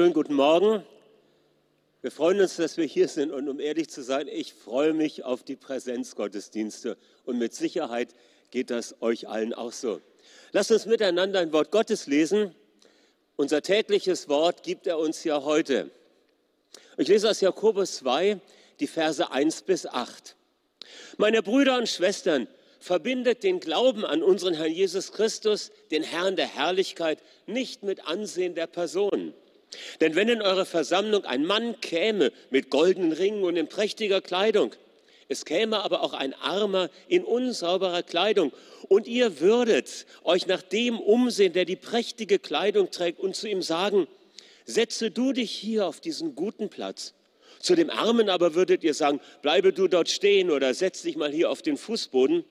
Schönen guten Morgen. Wir freuen uns, dass wir hier sind und um ehrlich zu sein, ich freue mich auf die Präsenzgottesdienste und mit Sicherheit geht das euch allen auch so. Lasst uns miteinander ein Wort Gottes lesen. Unser tägliches Wort gibt er uns ja heute. Ich lese aus Jakobus 2 die Verse 1 bis 8. Meine Brüder und Schwestern, verbindet den Glauben an unseren Herrn Jesus Christus, den Herrn der Herrlichkeit, nicht mit Ansehen der Person denn wenn in eurer Versammlung ein Mann käme mit goldenen Ringen und in prächtiger Kleidung, es käme aber auch ein Armer in unsauberer Kleidung, und ihr würdet euch nach dem umsehen, der die prächtige Kleidung trägt, und zu ihm sagen, setze du dich hier auf diesen guten Platz. Zu dem Armen aber würdet ihr sagen, bleibe du dort stehen oder setz dich mal hier auf den Fußboden.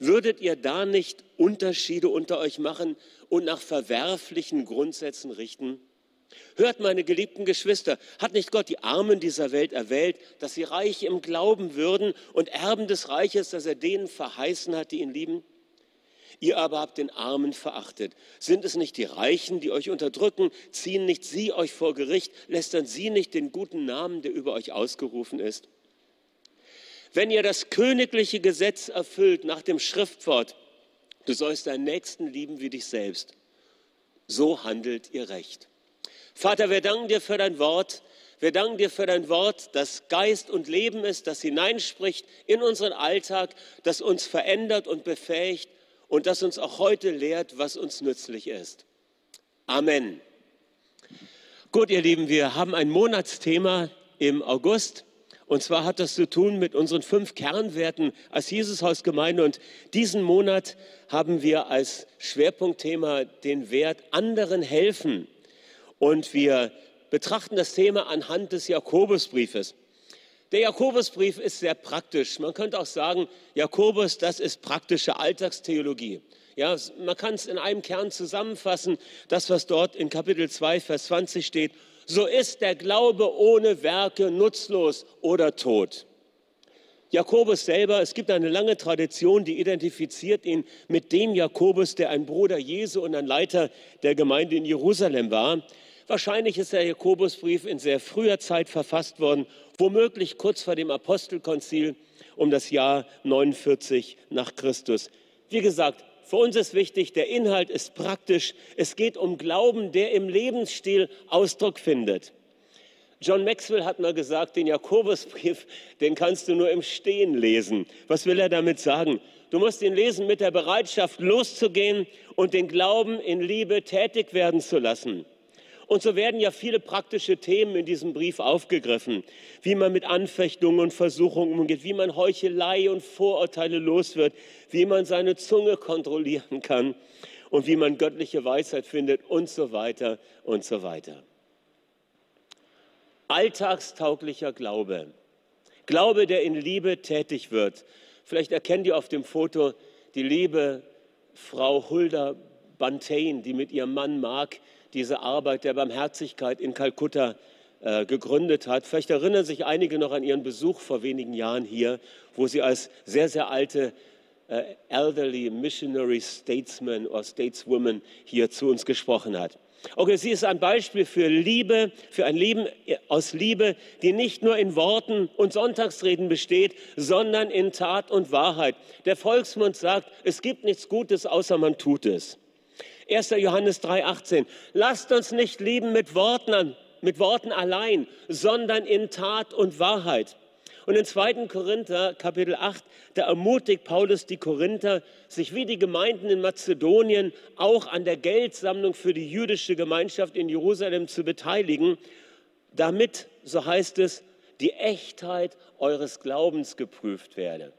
Würdet ihr da nicht Unterschiede unter euch machen und nach verwerflichen Grundsätzen richten? Hört, meine geliebten Geschwister, hat nicht Gott die Armen dieser Welt erwählt, dass sie reich im Glauben würden und Erben des Reiches, das er denen verheißen hat, die ihn lieben? Ihr aber habt den Armen verachtet. Sind es nicht die Reichen, die euch unterdrücken? Ziehen nicht sie euch vor Gericht? Lästern sie nicht den guten Namen, der über euch ausgerufen ist? Wenn ihr das königliche Gesetz erfüllt nach dem Schriftwort, du sollst deinen Nächsten lieben wie dich selbst, so handelt ihr recht. Vater, wir danken dir für dein Wort. Wir danken dir für dein Wort, das Geist und Leben ist, das hineinspricht in unseren Alltag, das uns verändert und befähigt und das uns auch heute lehrt, was uns nützlich ist. Amen. Gut, ihr Lieben, wir haben ein Monatsthema im August. Und zwar hat das zu tun mit unseren fünf Kernwerten als Jesushausgemeinde. Und diesen Monat haben wir als Schwerpunktthema den Wert anderen helfen. Und wir betrachten das Thema anhand des Jakobusbriefes. Der Jakobusbrief ist sehr praktisch. Man könnte auch sagen, Jakobus, das ist praktische Alltagstheologie. Ja, man kann es in einem Kern zusammenfassen, das, was dort in Kapitel 2, Vers 20 steht. So ist der Glaube ohne Werke nutzlos oder tot. Jakobus selber, es gibt eine lange Tradition, die identifiziert ihn mit dem Jakobus, der ein Bruder Jesu und ein Leiter der Gemeinde in Jerusalem war. Wahrscheinlich ist der Jakobusbrief in sehr früher Zeit verfasst worden, womöglich kurz vor dem Apostelkonzil um das Jahr 49 nach Christus. Wie gesagt, für uns ist wichtig, der Inhalt ist praktisch. Es geht um Glauben, der im Lebensstil Ausdruck findet. John Maxwell hat mal gesagt, den Jakobusbrief, den kannst du nur im Stehen lesen. Was will er damit sagen? Du musst ihn lesen mit der Bereitschaft, loszugehen und den Glauben in Liebe tätig werden zu lassen. Und so werden ja viele praktische Themen in diesem Brief aufgegriffen, wie man mit Anfechtungen und Versuchungen umgeht, wie man Heuchelei und Vorurteile los wird, wie man seine Zunge kontrollieren kann und wie man göttliche Weisheit findet und so weiter und so weiter. Alltagstauglicher Glaube. Glaube, der in Liebe tätig wird. Vielleicht erkennt ihr auf dem Foto die liebe Frau Hulda Bantain, die mit ihrem Mann Mark diese Arbeit der Barmherzigkeit in Kalkutta äh, gegründet hat. Vielleicht erinnern sich einige noch an ihren Besuch vor wenigen Jahren hier, wo sie als sehr, sehr alte äh, elderly missionary statesman oder stateswoman hier zu uns gesprochen hat. Okay, sie ist ein Beispiel für Liebe, für ein Leben aus Liebe, die nicht nur in Worten und Sonntagsreden besteht, sondern in Tat und Wahrheit. Der Volksmund sagt, es gibt nichts Gutes, außer man tut es. 1. Johannes 3,18. Lasst uns nicht lieben mit Worten, mit Worten allein, sondern in Tat und Wahrheit. Und in 2. Korinther Kapitel 8, da ermutigt Paulus die Korinther, sich wie die Gemeinden in Mazedonien auch an der Geldsammlung für die jüdische Gemeinschaft in Jerusalem zu beteiligen, damit, so heißt es, die Echtheit eures Glaubens geprüft werde.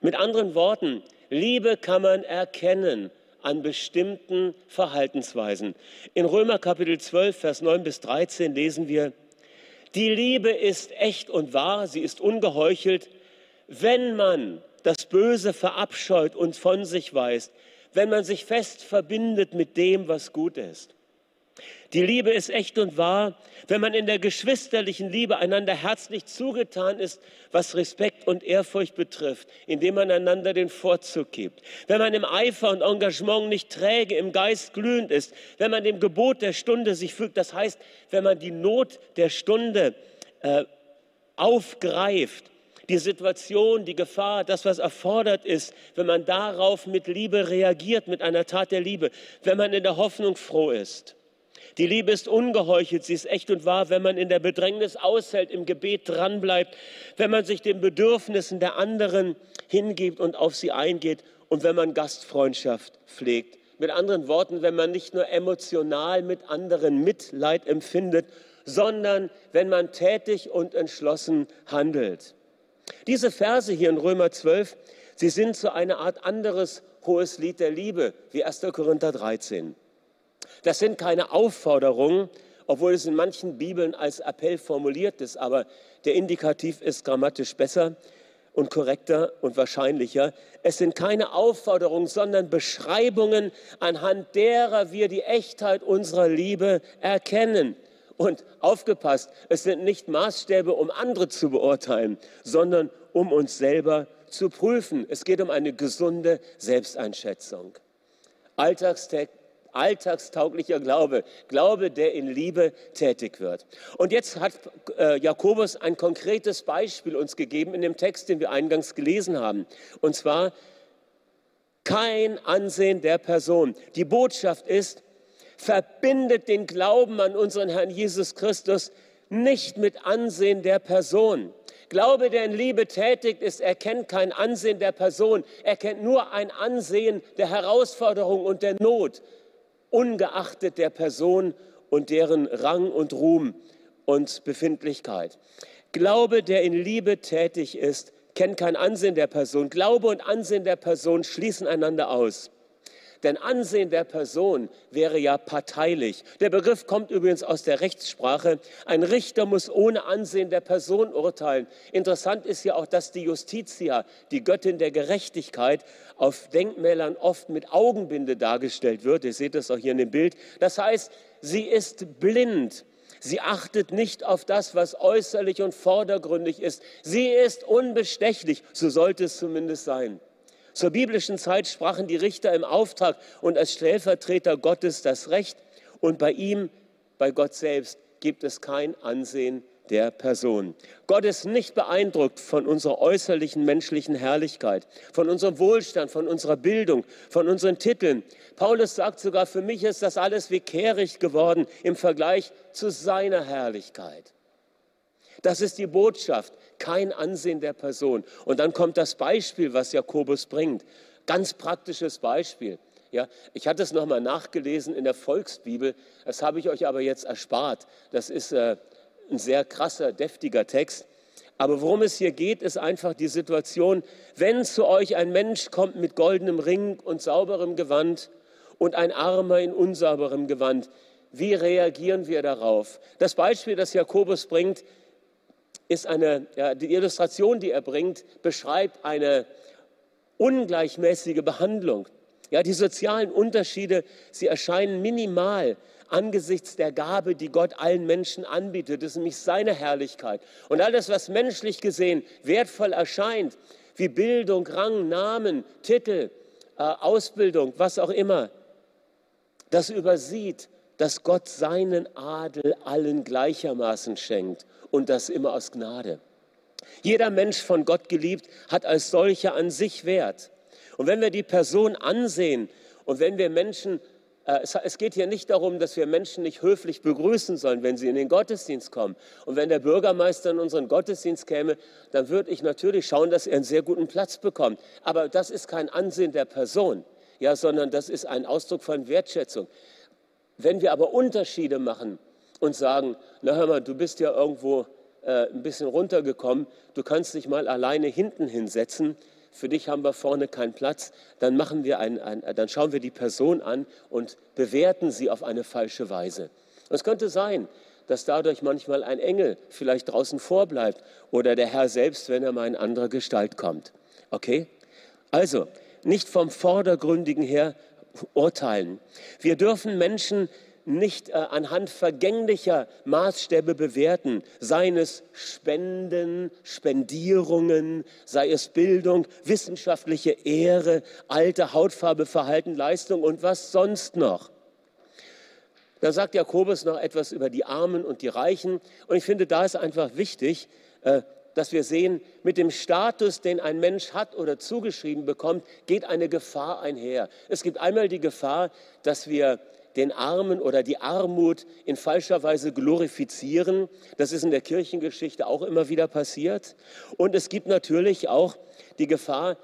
Mit anderen Worten, Liebe kann man erkennen an bestimmten Verhaltensweisen. In Römer Kapitel 12, Vers 9 bis 13 lesen wir, die Liebe ist echt und wahr, sie ist ungeheuchelt, wenn man das Böse verabscheut und von sich weist, wenn man sich fest verbindet mit dem, was gut ist. Die Liebe ist echt und wahr, wenn man in der geschwisterlichen Liebe einander herzlich zugetan ist, was Respekt und Ehrfurcht betrifft, indem man einander den Vorzug gibt. Wenn man im Eifer und Engagement nicht träge, im Geist glühend ist, wenn man dem Gebot der Stunde sich fügt, das heißt, wenn man die Not der Stunde äh, aufgreift, die Situation, die Gefahr, das, was erfordert ist, wenn man darauf mit Liebe reagiert, mit einer Tat der Liebe, wenn man in der Hoffnung froh ist. Die Liebe ist ungeheuchelt, sie ist echt und wahr, wenn man in der Bedrängnis aushält, im Gebet dranbleibt, wenn man sich den Bedürfnissen der anderen hingibt und auf sie eingeht und wenn man Gastfreundschaft pflegt. Mit anderen Worten, wenn man nicht nur emotional mit anderen Mitleid empfindet, sondern wenn man tätig und entschlossen handelt. Diese Verse hier in Römer 12, sie sind so eine Art anderes hohes Lied der Liebe wie 1. Korinther 13. Das sind keine Aufforderungen, obwohl es in manchen Bibeln als Appell formuliert ist, aber der Indikativ ist grammatisch besser und korrekter und wahrscheinlicher. Es sind keine Aufforderungen, sondern Beschreibungen, anhand derer wir die Echtheit unserer Liebe erkennen. Und aufgepasst, es sind nicht Maßstäbe, um andere zu beurteilen, sondern um uns selber zu prüfen. Es geht um eine gesunde Selbsteinschätzung. Alltagstext alltagstauglicher Glaube, Glaube, der in Liebe tätig wird. Und jetzt hat äh, Jakobus ein konkretes Beispiel uns gegeben in dem Text, den wir eingangs gelesen haben. Und zwar kein Ansehen der Person. Die Botschaft ist, verbindet den Glauben an unseren Herrn Jesus Christus nicht mit Ansehen der Person. Glaube, der in Liebe tätigt ist, erkennt kein Ansehen der Person, er kennt nur ein Ansehen der Herausforderung und der Not ungeachtet der Person und deren Rang und Ruhm und Befindlichkeit. Glaube, der in Liebe tätig ist, kennt kein Ansehen der Person. Glaube und Ansehen der Person schließen einander aus. Denn Ansehen der Person wäre ja parteilich. Der Begriff kommt übrigens aus der Rechtssprache. Ein Richter muss ohne Ansehen der Person urteilen. Interessant ist ja auch, dass die Justitia, die Göttin der Gerechtigkeit, auf Denkmälern oft mit Augenbinde dargestellt wird. Ihr seht das auch hier in dem Bild. Das heißt, sie ist blind. Sie achtet nicht auf das, was äußerlich und vordergründig ist. Sie ist unbestechlich. So sollte es zumindest sein. Zur biblischen Zeit sprachen die Richter im Auftrag und als Stellvertreter Gottes das Recht und bei ihm, bei Gott selbst, gibt es kein Ansehen der Person. Gott ist nicht beeindruckt von unserer äußerlichen menschlichen Herrlichkeit, von unserem Wohlstand, von unserer Bildung, von unseren Titeln. Paulus sagt sogar, für mich ist das alles wie kehrig geworden im Vergleich zu seiner Herrlichkeit. Das ist die Botschaft, kein Ansehen der Person. Und dann kommt das Beispiel, was Jakobus bringt. Ganz praktisches Beispiel. Ja, ich hatte es nochmal nachgelesen in der Volksbibel, das habe ich euch aber jetzt erspart. Das ist äh, ein sehr krasser, deftiger Text. Aber worum es hier geht, ist einfach die Situation, wenn zu euch ein Mensch kommt mit goldenem Ring und sauberem Gewand und ein Armer in unsauberem Gewand, wie reagieren wir darauf? Das Beispiel, das Jakobus bringt, ist eine, ja, die Illustration, die er bringt, beschreibt eine ungleichmäßige Behandlung. Ja, die sozialen Unterschiede, sie erscheinen minimal angesichts der Gabe, die Gott allen Menschen anbietet. Das ist nämlich seine Herrlichkeit. Und alles, was menschlich gesehen wertvoll erscheint, wie Bildung, Rang, Namen, Titel, äh, Ausbildung, was auch immer, das übersieht, dass Gott seinen Adel allen gleichermaßen schenkt und das immer aus Gnade. Jeder Mensch von Gott geliebt hat als solcher an sich Wert. Und wenn wir die Person ansehen und wenn wir Menschen, äh, es, es geht hier nicht darum, dass wir Menschen nicht höflich begrüßen sollen, wenn sie in den Gottesdienst kommen. Und wenn der Bürgermeister in unseren Gottesdienst käme, dann würde ich natürlich schauen, dass er einen sehr guten Platz bekommt. Aber das ist kein Ansehen der Person, ja, sondern das ist ein Ausdruck von Wertschätzung. Wenn wir aber Unterschiede machen und sagen, na hör mal, du bist ja irgendwo äh, ein bisschen runtergekommen, du kannst dich mal alleine hinten hinsetzen, für dich haben wir vorne keinen Platz, dann, machen wir ein, ein, dann schauen wir die Person an und bewerten sie auf eine falsche Weise. es könnte sein, dass dadurch manchmal ein Engel vielleicht draußen vorbleibt oder der Herr selbst, wenn er mal in anderer Gestalt kommt. Okay? Also, nicht vom Vordergründigen her urteilen. Wir dürfen Menschen nicht äh, anhand vergänglicher Maßstäbe bewerten, seien es Spenden, Spendierungen, sei es Bildung, wissenschaftliche Ehre, Alter, Hautfarbe, Verhalten, Leistung und was sonst noch. Da sagt Jakobus noch etwas über die Armen und die Reichen. Und ich finde, da ist einfach wichtig, äh, dass wir sehen, mit dem Status, den ein Mensch hat oder zugeschrieben bekommt, geht eine Gefahr einher. Es gibt einmal die Gefahr, dass wir den Armen oder die Armut in falscher Weise glorifizieren. Das ist in der Kirchengeschichte auch immer wieder passiert. Und es gibt natürlich auch die Gefahr,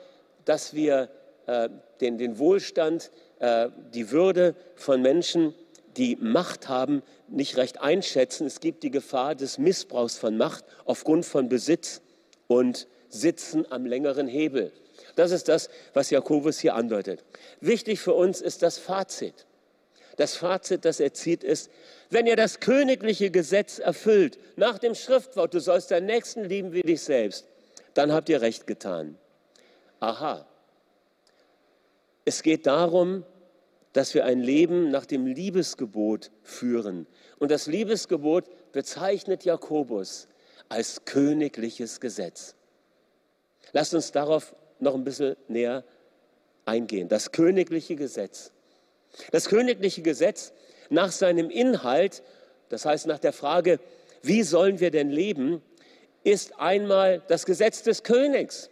dass wir äh, den, den Wohlstand, äh, die Würde von Menschen, die Macht haben, nicht recht einschätzen. Es gibt die Gefahr des Missbrauchs von Macht aufgrund von Besitz und Sitzen am längeren Hebel. Das ist das, was Jakobus hier andeutet. Wichtig für uns ist das Fazit. Das Fazit, das er zieht, ist, wenn ihr das königliche Gesetz erfüllt, nach dem Schriftwort, du sollst deinen Nächsten lieben wie dich selbst, dann habt ihr recht getan. Aha. Es geht darum, dass wir ein Leben nach dem Liebesgebot führen. Und das Liebesgebot bezeichnet Jakobus als königliches Gesetz. Lasst uns darauf noch ein bisschen näher eingehen. Das königliche Gesetz. Das königliche Gesetz nach seinem Inhalt, das heißt nach der Frage, wie sollen wir denn leben, ist einmal das Gesetz des Königs.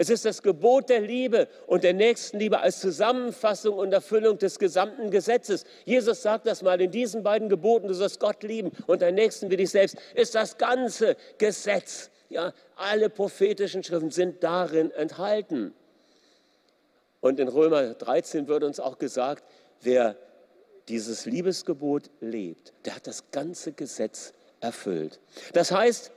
Es ist das Gebot der Liebe und der Nächstenliebe als Zusammenfassung und Erfüllung des gesamten Gesetzes. Jesus sagt das mal in diesen beiden Geboten, du sollst Gott lieben und deinen Nächsten wie dich selbst, ist das ganze Gesetz. Ja, alle prophetischen Schriften sind darin enthalten. Und in Römer 13 wird uns auch gesagt, wer dieses Liebesgebot lebt, der hat das ganze Gesetz erfüllt. Das heißt,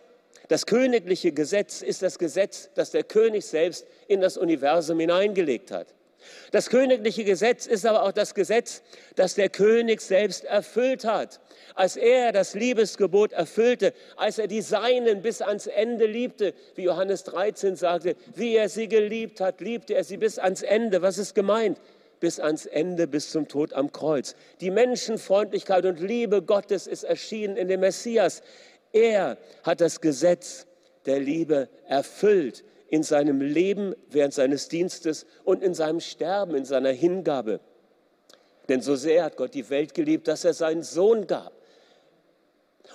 das königliche Gesetz ist das Gesetz, das der König selbst in das Universum hineingelegt hat. Das königliche Gesetz ist aber auch das Gesetz, das der König selbst erfüllt hat. Als er das Liebesgebot erfüllte, als er die Seinen bis ans Ende liebte, wie Johannes 13 sagte, wie er sie geliebt hat, liebte er sie bis ans Ende. Was ist gemeint? bis ans Ende, bis zum Tod am Kreuz. Die Menschenfreundlichkeit und Liebe Gottes ist erschienen in dem Messias. Er hat das Gesetz der Liebe erfüllt in seinem Leben während seines Dienstes und in seinem Sterben, in seiner Hingabe. Denn so sehr hat Gott die Welt geliebt, dass er seinen Sohn gab.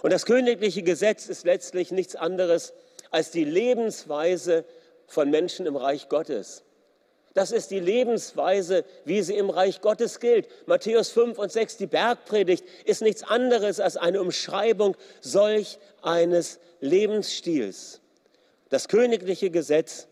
Und das königliche Gesetz ist letztlich nichts anderes als die Lebensweise von Menschen im Reich Gottes. Das ist die Lebensweise, wie sie im Reich Gottes gilt. Matthäus 5 und 6, die Bergpredigt, ist nichts anderes als eine Umschreibung solch eines Lebensstils. Das königliche Gesetz,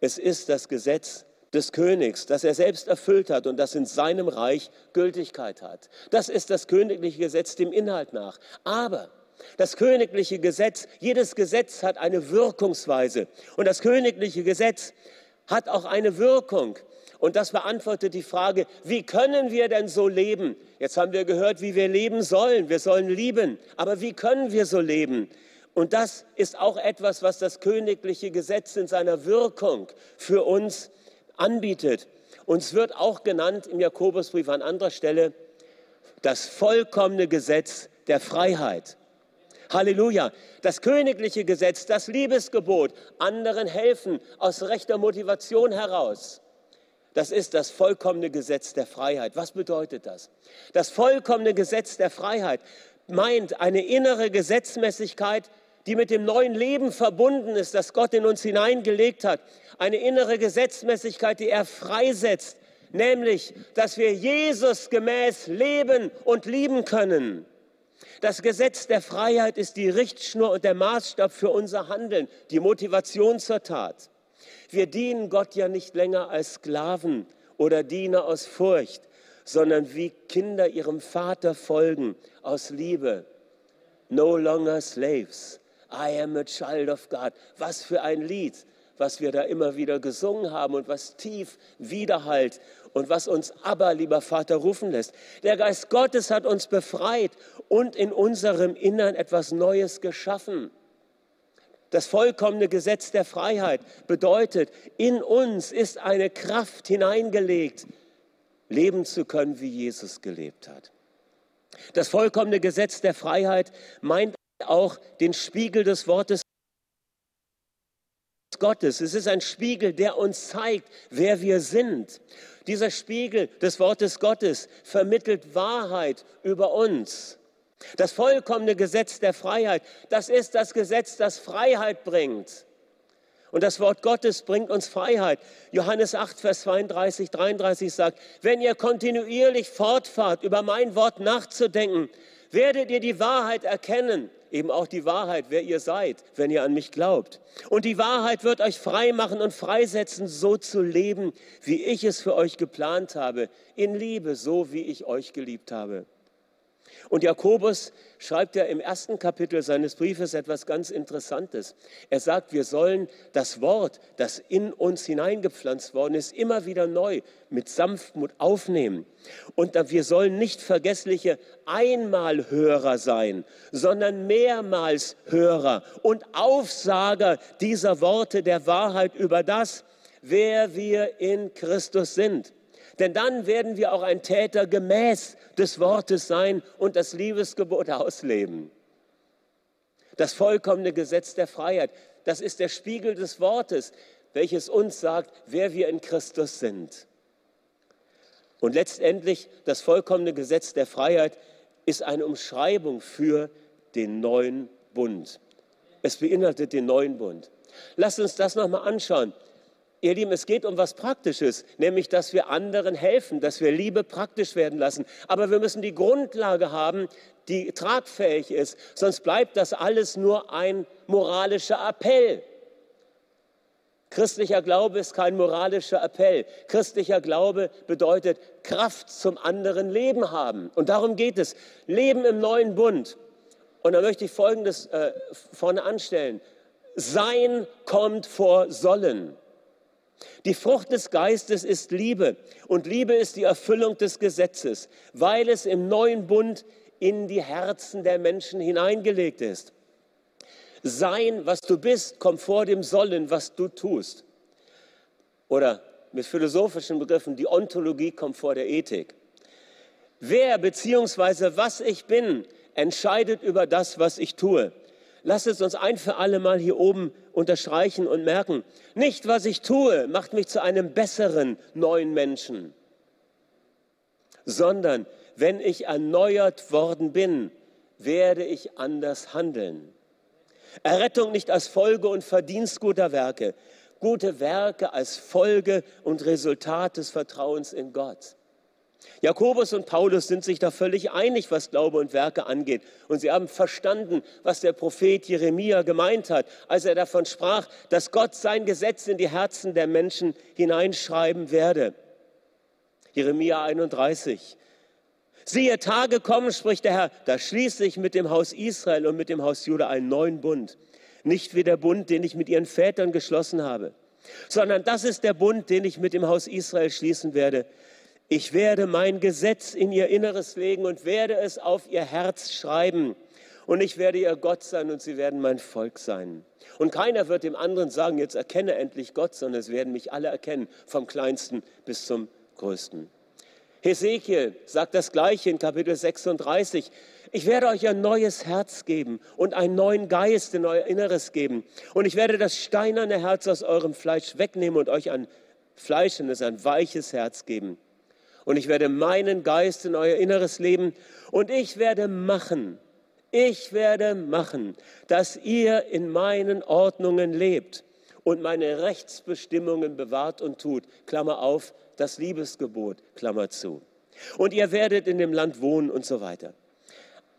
es ist das Gesetz des Königs, das er selbst erfüllt hat und das in seinem Reich Gültigkeit hat. Das ist das königliche Gesetz dem Inhalt nach. Aber das königliche Gesetz, jedes Gesetz hat eine Wirkungsweise. Und das königliche Gesetz hat auch eine Wirkung. Und das beantwortet die Frage, wie können wir denn so leben? Jetzt haben wir gehört, wie wir leben sollen. Wir sollen lieben. Aber wie können wir so leben? Und das ist auch etwas, was das königliche Gesetz in seiner Wirkung für uns anbietet. Uns wird auch genannt im Jakobusbrief an anderer Stelle das vollkommene Gesetz der Freiheit. Halleluja. Das königliche Gesetz, das Liebesgebot, anderen helfen aus rechter Motivation heraus. Das ist das vollkommene Gesetz der Freiheit. Was bedeutet das? Das vollkommene Gesetz der Freiheit meint eine innere Gesetzmäßigkeit, die mit dem neuen Leben verbunden ist, das Gott in uns hineingelegt hat. Eine innere Gesetzmäßigkeit, die er freisetzt, nämlich, dass wir Jesus gemäß leben und lieben können. Das Gesetz der Freiheit ist die Richtschnur und der Maßstab für unser Handeln, die Motivation zur Tat. Wir dienen Gott ja nicht länger als Sklaven oder Diener aus Furcht, sondern wie Kinder ihrem Vater folgen aus Liebe. No longer slaves. I am a child of God. Was für ein Lied, was wir da immer wieder gesungen haben und was tief widerhallt und was uns aber, lieber Vater, rufen lässt. Der Geist Gottes hat uns befreit und in unserem Innern etwas Neues geschaffen. Das vollkommene Gesetz der Freiheit bedeutet, in uns ist eine Kraft hineingelegt, leben zu können, wie Jesus gelebt hat. Das vollkommene Gesetz der Freiheit meint auch den Spiegel des Wortes Gottes. Es ist ein Spiegel, der uns zeigt, wer wir sind. Dieser Spiegel des Wortes Gottes vermittelt Wahrheit über uns. Das vollkommene Gesetz der Freiheit, das ist das Gesetz, das Freiheit bringt. Und das Wort Gottes bringt uns Freiheit. Johannes 8, Vers 32, 33 sagt, wenn ihr kontinuierlich fortfahrt, über mein Wort nachzudenken, werdet ihr die Wahrheit erkennen, eben auch die Wahrheit, wer ihr seid, wenn ihr an mich glaubt. Und die Wahrheit wird euch frei machen und freisetzen, so zu leben, wie ich es für euch geplant habe, in Liebe, so wie ich euch geliebt habe. Und Jakobus schreibt ja im ersten Kapitel seines Briefes etwas ganz Interessantes. Er sagt, wir sollen das Wort, das in uns hineingepflanzt worden ist, immer wieder neu mit Sanftmut aufnehmen. Und wir sollen nicht vergessliche Einmalhörer sein, sondern mehrmals Hörer und Aufsager dieser Worte der Wahrheit über das, wer wir in Christus sind. Denn dann werden wir auch ein Täter gemäß des Wortes sein und das Liebesgebot ausleben. Das vollkommene Gesetz der Freiheit, das ist der Spiegel des Wortes, welches uns sagt, wer wir in Christus sind. Und letztendlich das vollkommene Gesetz der Freiheit ist eine Umschreibung für den neuen Bund. Es beinhaltet den neuen Bund. Lasst uns das nochmal anschauen. Ihr Lieben, es geht um was Praktisches, nämlich dass wir anderen helfen, dass wir Liebe praktisch werden lassen. Aber wir müssen die Grundlage haben, die tragfähig ist, sonst bleibt das alles nur ein moralischer Appell. Christlicher Glaube ist kein moralischer Appell. Christlicher Glaube bedeutet Kraft zum anderen Leben haben. Und darum geht es. Leben im neuen Bund. Und da möchte ich Folgendes äh, vorne anstellen. Sein kommt vor sollen. Die Frucht des Geistes ist Liebe und Liebe ist die Erfüllung des Gesetzes, weil es im neuen Bund in die Herzen der Menschen hineingelegt ist. Sein, was du bist, kommt vor dem Sollen, was du tust. Oder mit philosophischen Begriffen, die Ontologie kommt vor der Ethik. Wer bzw. was ich bin, entscheidet über das, was ich tue. Lass es uns ein für alle Mal hier oben unterstreichen und merken. Nicht, was ich tue, macht mich zu einem besseren neuen Menschen, sondern wenn ich erneuert worden bin, werde ich anders handeln. Errettung nicht als Folge und Verdienst guter Werke, gute Werke als Folge und Resultat des Vertrauens in Gott. Jakobus und Paulus sind sich da völlig einig, was Glaube und Werke angeht. Und sie haben verstanden, was der Prophet Jeremia gemeint hat, als er davon sprach, dass Gott sein Gesetz in die Herzen der Menschen hineinschreiben werde. Jeremia 31. Siehe, Tage kommen, spricht der Herr, da schließe ich mit dem Haus Israel und mit dem Haus Juda einen neuen Bund. Nicht wie der Bund, den ich mit ihren Vätern geschlossen habe, sondern das ist der Bund, den ich mit dem Haus Israel schließen werde ich werde mein Gesetz in ihr Inneres legen und werde es auf ihr Herz schreiben. Und ich werde ihr Gott sein und sie werden mein Volk sein. Und keiner wird dem anderen sagen, jetzt erkenne endlich Gott, sondern es werden mich alle erkennen, vom kleinsten bis zum größten. Hesekiel sagt das gleiche in Kapitel 36. Ich werde euch ein neues Herz geben und einen neuen Geist in euer Inneres geben. Und ich werde das steinerne Herz aus eurem Fleisch wegnehmen und euch ein fleischendes, ein weiches Herz geben und ich werde meinen Geist in euer inneres Leben und ich werde machen, ich werde machen, dass ihr in meinen Ordnungen lebt und meine Rechtsbestimmungen bewahrt und tut. Klammer auf, das Liebesgebot, Klammer zu. Und ihr werdet in dem Land wohnen und so weiter.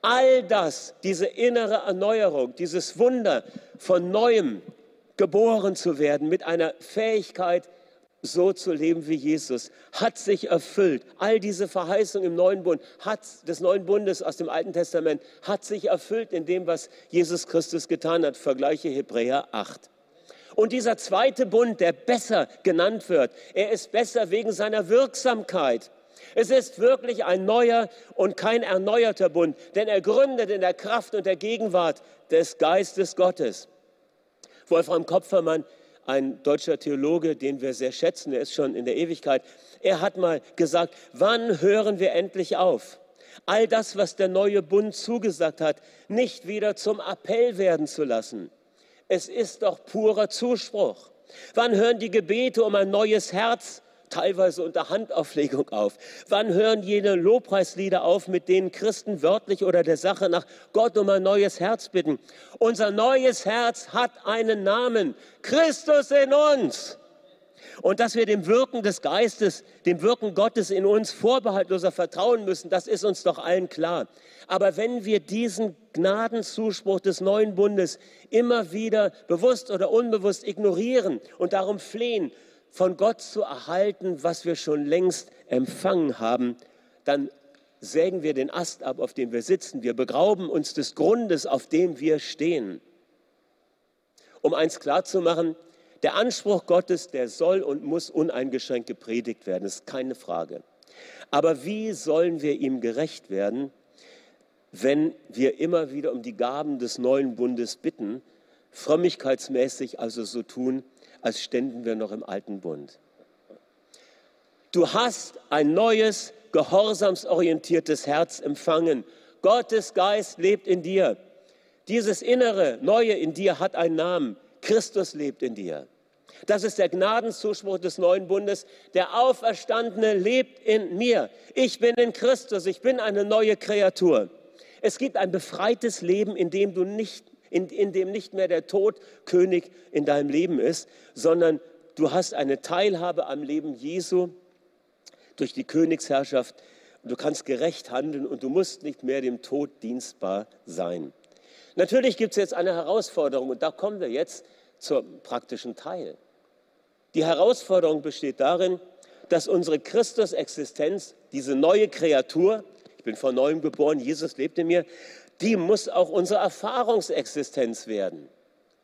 All das, diese innere Erneuerung, dieses Wunder von neuem geboren zu werden mit einer Fähigkeit, so zu leben wie Jesus, hat sich erfüllt. All diese Verheißungen im neuen Bund, hat, des neuen Bundes aus dem Alten Testament, hat sich erfüllt in dem, was Jesus Christus getan hat. Vergleiche Hebräer 8. Und dieser zweite Bund, der besser genannt wird, er ist besser wegen seiner Wirksamkeit. Es ist wirklich ein neuer und kein erneuerter Bund, denn er gründet in der Kraft und der Gegenwart des Geistes Gottes. Wolfram Kopfermann ein deutscher Theologe, den wir sehr schätzen, der ist schon in der Ewigkeit, er hat mal gesagt, wann hören wir endlich auf? all das, was der neue Bund zugesagt hat, nicht wieder zum Appell werden zu lassen. Es ist doch purer Zuspruch. Wann hören die Gebete um ein neues Herz, teilweise unter Handauflegung auf? Wann hören jene Lobpreislieder auf, mit denen Christen wörtlich oder der Sache nach Gott um ein neues Herz bitten? Unser neues Herz hat einen Namen, Christus in uns. Und dass wir dem Wirken des Geistes, dem Wirken Gottes in uns vorbehaltloser vertrauen müssen, das ist uns doch allen klar. Aber wenn wir diesen Gnadenzuspruch des neuen Bundes immer wieder bewusst oder unbewusst ignorieren und darum flehen, von Gott zu erhalten, was wir schon längst empfangen haben, dann sägen wir den Ast ab, auf dem wir sitzen. Wir begrauben uns des Grundes, auf dem wir stehen. Um eins klarzumachen, der Anspruch Gottes, der soll und muss uneingeschränkt gepredigt werden, ist keine Frage. Aber wie sollen wir ihm gerecht werden, wenn wir immer wieder um die Gaben des neuen Bundes bitten, frömmigkeitsmäßig also so tun, als ständen wir noch im alten Bund? Du hast ein neues, gehorsamsorientiertes Herz empfangen. Gottes Geist lebt in dir. Dieses innere, neue in dir hat einen Namen. Christus lebt in dir. Das ist der Gnadenzuspruch des neuen Bundes. Der Auferstandene lebt in mir. Ich bin in Christus. Ich bin eine neue Kreatur. Es gibt ein befreites Leben, in dem, du nicht, in, in dem nicht mehr der Tod König in deinem Leben ist, sondern du hast eine Teilhabe am Leben Jesu durch die Königsherrschaft. Du kannst gerecht handeln und du musst nicht mehr dem Tod dienstbar sein. Natürlich gibt es jetzt eine Herausforderung und da kommen wir jetzt zum praktischen Teil. Die Herausforderung besteht darin, dass unsere Christusexistenz, diese neue Kreatur, ich bin von neuem geboren, Jesus lebt in mir, die muss auch unsere Erfahrungsexistenz werden.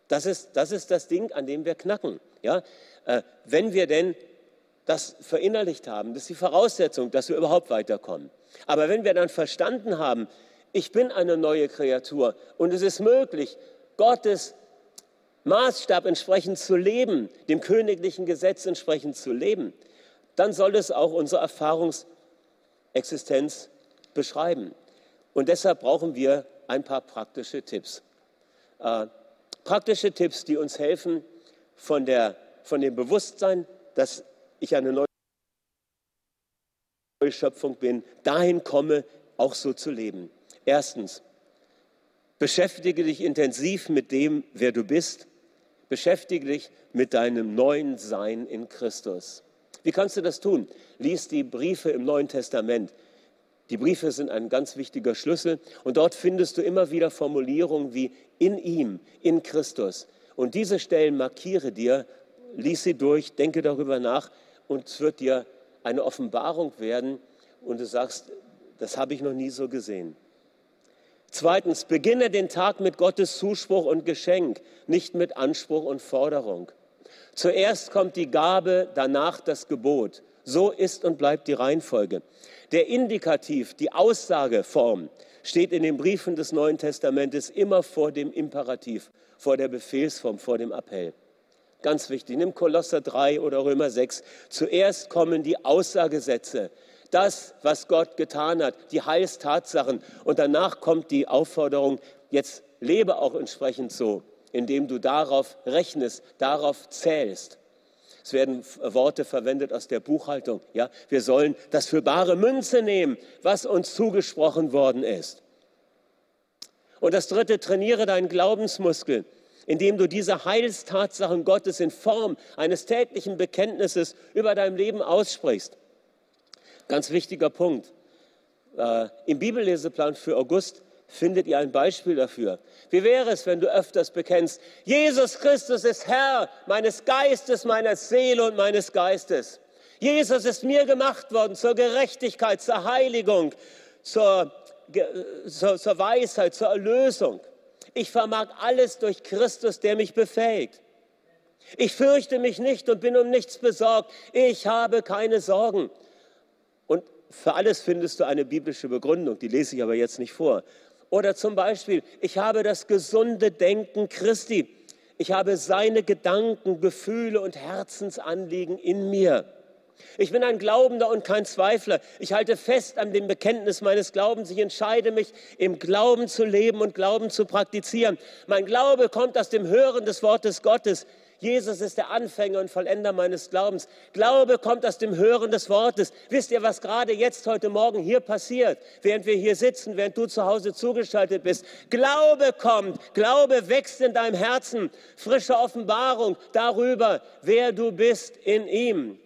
Das ist das, ist das Ding, an dem wir knacken. Ja? Äh, wenn wir denn das verinnerlicht haben, das ist die Voraussetzung, dass wir überhaupt weiterkommen. Aber wenn wir dann verstanden haben, ich bin eine neue Kreatur und es ist möglich, Gottes Maßstab entsprechend zu leben, dem königlichen Gesetz entsprechend zu leben, dann soll es auch unsere Erfahrungsexistenz beschreiben. Und deshalb brauchen wir ein paar praktische Tipps. Äh, praktische Tipps, die uns helfen, von, der, von dem Bewusstsein, dass ich eine neue Schöpfung bin, dahin komme, auch so zu leben. Erstens, beschäftige dich intensiv mit dem, wer du bist Beschäftige dich mit deinem neuen Sein in Christus. Wie kannst du das tun? Lies die Briefe im Neuen Testament. Die Briefe sind ein ganz wichtiger Schlüssel und dort findest du immer wieder Formulierungen wie in ihm, in Christus. Und diese Stellen markiere dir, lies sie durch, denke darüber nach und es wird dir eine Offenbarung werden und du sagst, das habe ich noch nie so gesehen. Zweitens, beginne den Tag mit Gottes Zuspruch und Geschenk, nicht mit Anspruch und Forderung. Zuerst kommt die Gabe, danach das Gebot. So ist und bleibt die Reihenfolge. Der Indikativ, die Aussageform, steht in den Briefen des Neuen Testamentes immer vor dem Imperativ, vor der Befehlsform, vor dem Appell. Ganz wichtig, nimm Kolosser 3 oder Römer 6. Zuerst kommen die Aussagesätze, das, was Gott getan hat, die Heilstatsachen. Und danach kommt die Aufforderung, jetzt lebe auch entsprechend so, indem du darauf rechnest, darauf zählst. Es werden Worte verwendet aus der Buchhaltung. Ja, wir sollen das für bare Münze nehmen, was uns zugesprochen worden ist. Und das dritte, trainiere deinen Glaubensmuskel, indem du diese Heilstatsachen Gottes in Form eines täglichen Bekenntnisses über dein Leben aussprichst. Ganz wichtiger Punkt. Äh, Im Bibelleseplan für August findet ihr ein Beispiel dafür. Wie wäre es, wenn du öfters bekennst, Jesus Christus ist Herr meines Geistes, meiner Seele und meines Geistes. Jesus ist mir gemacht worden zur Gerechtigkeit, zur Heiligung, zur, zur, zur Weisheit, zur Erlösung. Ich vermag alles durch Christus, der mich befähigt. Ich fürchte mich nicht und bin um nichts besorgt. Ich habe keine Sorgen. Und für alles findest du eine biblische Begründung, die lese ich aber jetzt nicht vor. Oder zum Beispiel, ich habe das gesunde Denken Christi. Ich habe seine Gedanken, Gefühle und Herzensanliegen in mir. Ich bin ein Glaubender und kein Zweifler. Ich halte fest an dem Bekenntnis meines Glaubens. Ich entscheide mich, im Glauben zu leben und Glauben zu praktizieren. Mein Glaube kommt aus dem Hören des Wortes Gottes. Jesus ist der Anfänger und Vollender meines Glaubens. Glaube kommt aus dem Hören des Wortes. Wisst ihr, was gerade jetzt heute Morgen hier passiert, während wir hier sitzen, während du zu Hause zugeschaltet bist? Glaube kommt, Glaube wächst in deinem Herzen. Frische Offenbarung darüber, wer du bist in ihm.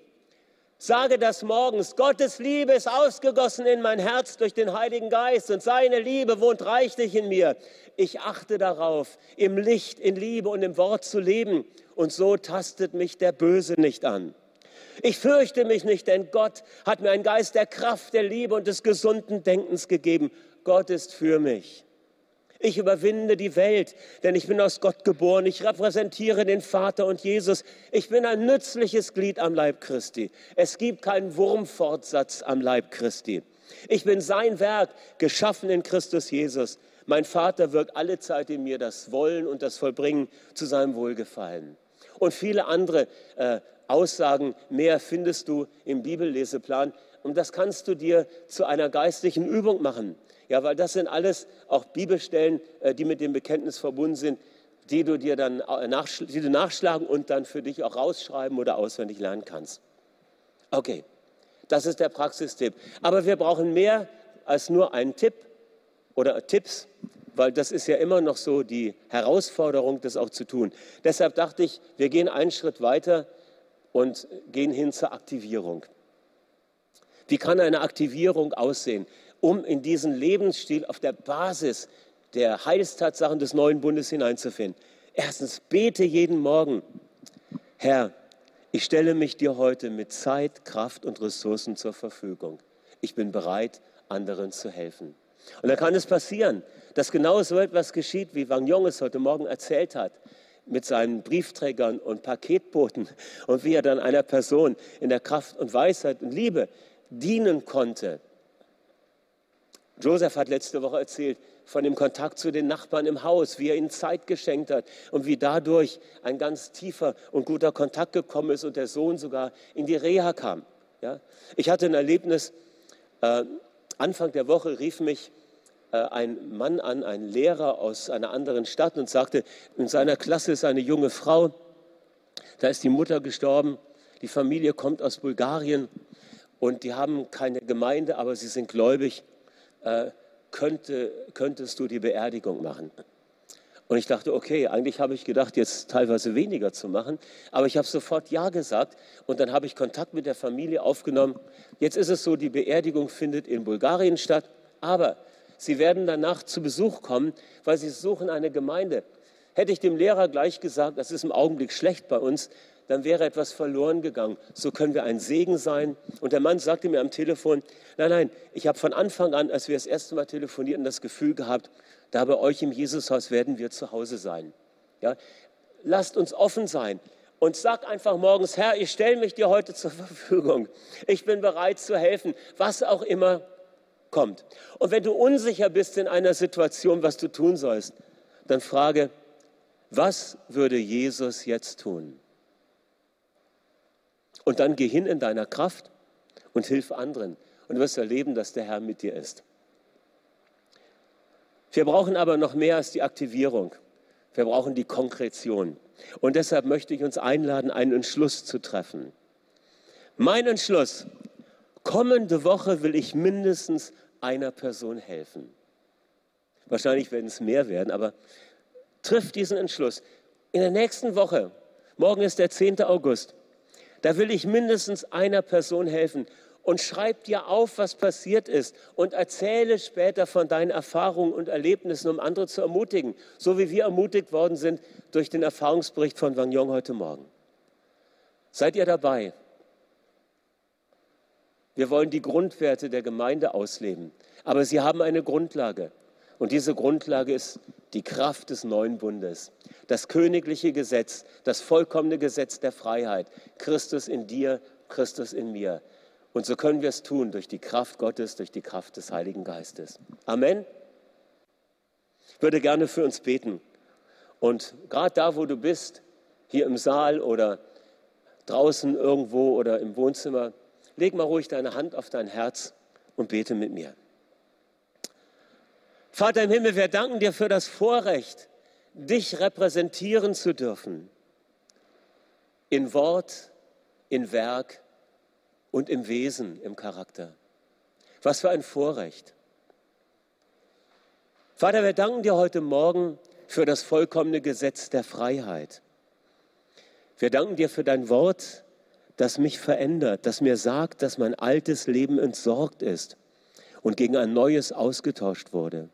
Sage das morgens. Gottes Liebe ist ausgegossen in mein Herz durch den Heiligen Geist und seine Liebe wohnt reichlich in mir. Ich achte darauf, im Licht, in Liebe und im Wort zu leben. Und so tastet mich der Böse nicht an. Ich fürchte mich nicht, denn Gott hat mir einen Geist der Kraft, der Liebe und des gesunden Denkens gegeben. Gott ist für mich. Ich überwinde die Welt, denn ich bin aus Gott geboren. Ich repräsentiere den Vater und Jesus. Ich bin ein nützliches Glied am Leib Christi. Es gibt keinen Wurmfortsatz am Leib Christi. Ich bin sein Werk, geschaffen in Christus Jesus. Mein Vater wirkt alle Zeit in mir das Wollen und das Vollbringen zu seinem Wohlgefallen. Und viele andere äh, Aussagen mehr findest du im Bibelleseplan. Und das kannst du dir zu einer geistlichen Übung machen. Ja, weil das sind alles auch Bibelstellen, äh, die mit dem Bekenntnis verbunden sind, die du dir dann äh, die du nachschlagen und dann für dich auch rausschreiben oder auswendig lernen kannst. Okay, das ist der Praxistipp. Aber wir brauchen mehr als nur einen Tipp oder Tipps, weil das ist ja immer noch so die Herausforderung, das auch zu tun. Deshalb dachte ich, wir gehen einen Schritt weiter und gehen hin zur Aktivierung. Wie kann eine Aktivierung aussehen? Um in diesen Lebensstil auf der Basis der Heilstatsachen des neuen Bundes hineinzufinden. Erstens, bete jeden Morgen, Herr, ich stelle mich dir heute mit Zeit, Kraft und Ressourcen zur Verfügung. Ich bin bereit, anderen zu helfen. Und dann kann es passieren, dass genau so etwas geschieht, wie Wang Yong es heute Morgen erzählt hat, mit seinen Briefträgern und Paketboten und wie er dann einer Person in der Kraft und Weisheit und Liebe dienen konnte Joseph hat letzte Woche erzählt von dem Kontakt zu den Nachbarn im Haus, wie er ihnen Zeit geschenkt hat und wie dadurch ein ganz tiefer und guter Kontakt gekommen ist und der Sohn sogar in die Reha kam. Ja? Ich hatte ein Erlebnis, äh, Anfang der Woche rief mich äh, ein Mann an, ein Lehrer aus einer anderen Stadt und sagte, in seiner Klasse ist eine junge Frau, da ist die Mutter gestorben, die Familie kommt aus Bulgarien und die haben keine Gemeinde, aber sie sind gläubig äh, könnte, könntest du die Beerdigung machen? Und ich dachte, okay, eigentlich habe ich gedacht, jetzt teilweise weniger zu machen, aber ich habe sofort Ja gesagt und dann habe ich Kontakt mit der Familie aufgenommen. Jetzt ist es so, die Beerdigung findet in Bulgarien statt, aber sie werden danach zu Besuch kommen, weil sie suchen eine Gemeinde. Hätte ich dem Lehrer gleich gesagt, das ist im Augenblick schlecht bei uns, dann wäre etwas verloren gegangen. So können wir ein Segen sein. Und der Mann sagte mir am Telefon, nein, nein, ich habe von Anfang an, als wir das erste Mal telefonierten, das Gefühl gehabt, da bei euch im Jesushaus werden wir zu Hause sein. Ja? Lasst uns offen sein und sag einfach morgens, Herr, ich stelle mich dir heute zur Verfügung. Ich bin bereit zu helfen, was auch immer kommt. Und wenn du unsicher bist in einer Situation, was du tun sollst, dann frage, was würde Jesus jetzt tun? Und dann geh hin in deiner Kraft und hilf anderen. Und du wirst erleben, dass der Herr mit dir ist. Wir brauchen aber noch mehr als die Aktivierung. Wir brauchen die Konkretion. Und deshalb möchte ich uns einladen, einen Entschluss zu treffen. Mein Entschluss, kommende Woche will ich mindestens einer Person helfen. Wahrscheinlich werden es mehr werden, aber triff diesen Entschluss. In der nächsten Woche, morgen ist der 10. August, da will ich mindestens einer Person helfen. Und schreib dir auf, was passiert ist und erzähle später von deinen Erfahrungen und Erlebnissen, um andere zu ermutigen, so wie wir ermutigt worden sind durch den Erfahrungsbericht von Wang Yong heute Morgen. Seid ihr dabei? Wir wollen die Grundwerte der Gemeinde ausleben, aber sie haben eine Grundlage. Und diese Grundlage ist die Kraft des neuen Bundes, das königliche Gesetz, das vollkommene Gesetz der Freiheit. Christus in dir, Christus in mir. Und so können wir es tun durch die Kraft Gottes, durch die Kraft des Heiligen Geistes. Amen. Ich würde gerne für uns beten. Und gerade da, wo du bist, hier im Saal oder draußen irgendwo oder im Wohnzimmer, leg mal ruhig deine Hand auf dein Herz und bete mit mir. Vater im Himmel, wir danken dir für das Vorrecht, dich repräsentieren zu dürfen. In Wort, in Werk und im Wesen, im Charakter. Was für ein Vorrecht. Vater, wir danken dir heute Morgen für das vollkommene Gesetz der Freiheit. Wir danken dir für dein Wort, das mich verändert, das mir sagt, dass mein altes Leben entsorgt ist und gegen ein neues ausgetauscht wurde.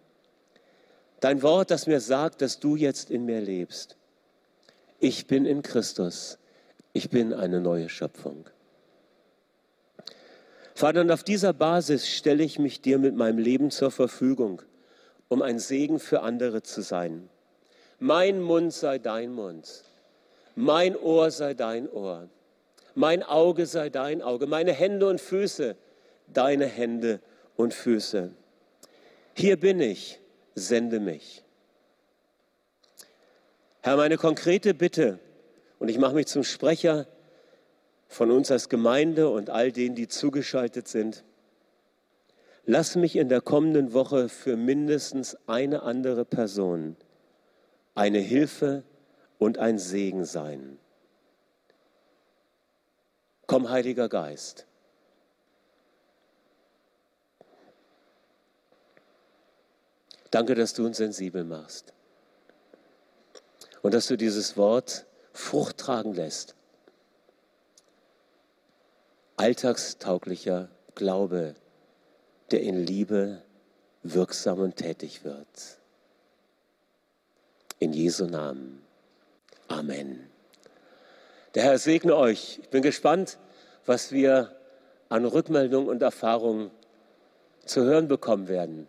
Dein Wort, das mir sagt, dass du jetzt in mir lebst. Ich bin in Christus. Ich bin eine neue Schöpfung. Vater, und auf dieser Basis stelle ich mich dir mit meinem Leben zur Verfügung, um ein Segen für andere zu sein. Mein Mund sei dein Mund, mein Ohr sei dein Ohr, mein Auge sei dein Auge, meine Hände und Füße deine Hände und Füße. Hier bin ich, sende mich. Herr, meine konkrete Bitte, und ich mache mich zum Sprecher von uns als Gemeinde und all denen, die zugeschaltet sind. Lass mich in der kommenden Woche für mindestens eine andere Person eine Hilfe und ein Segen sein. Komm, Heiliger Geist. Danke, dass du uns sensibel machst und dass du dieses Wort Frucht tragen lässt. Alltagstauglicher Glaube, der in Liebe wirksam und tätig wird. In Jesu Namen. Amen. Der Herr segne euch. Ich bin gespannt, was wir an Rückmeldungen und Erfahrungen zu hören bekommen werden.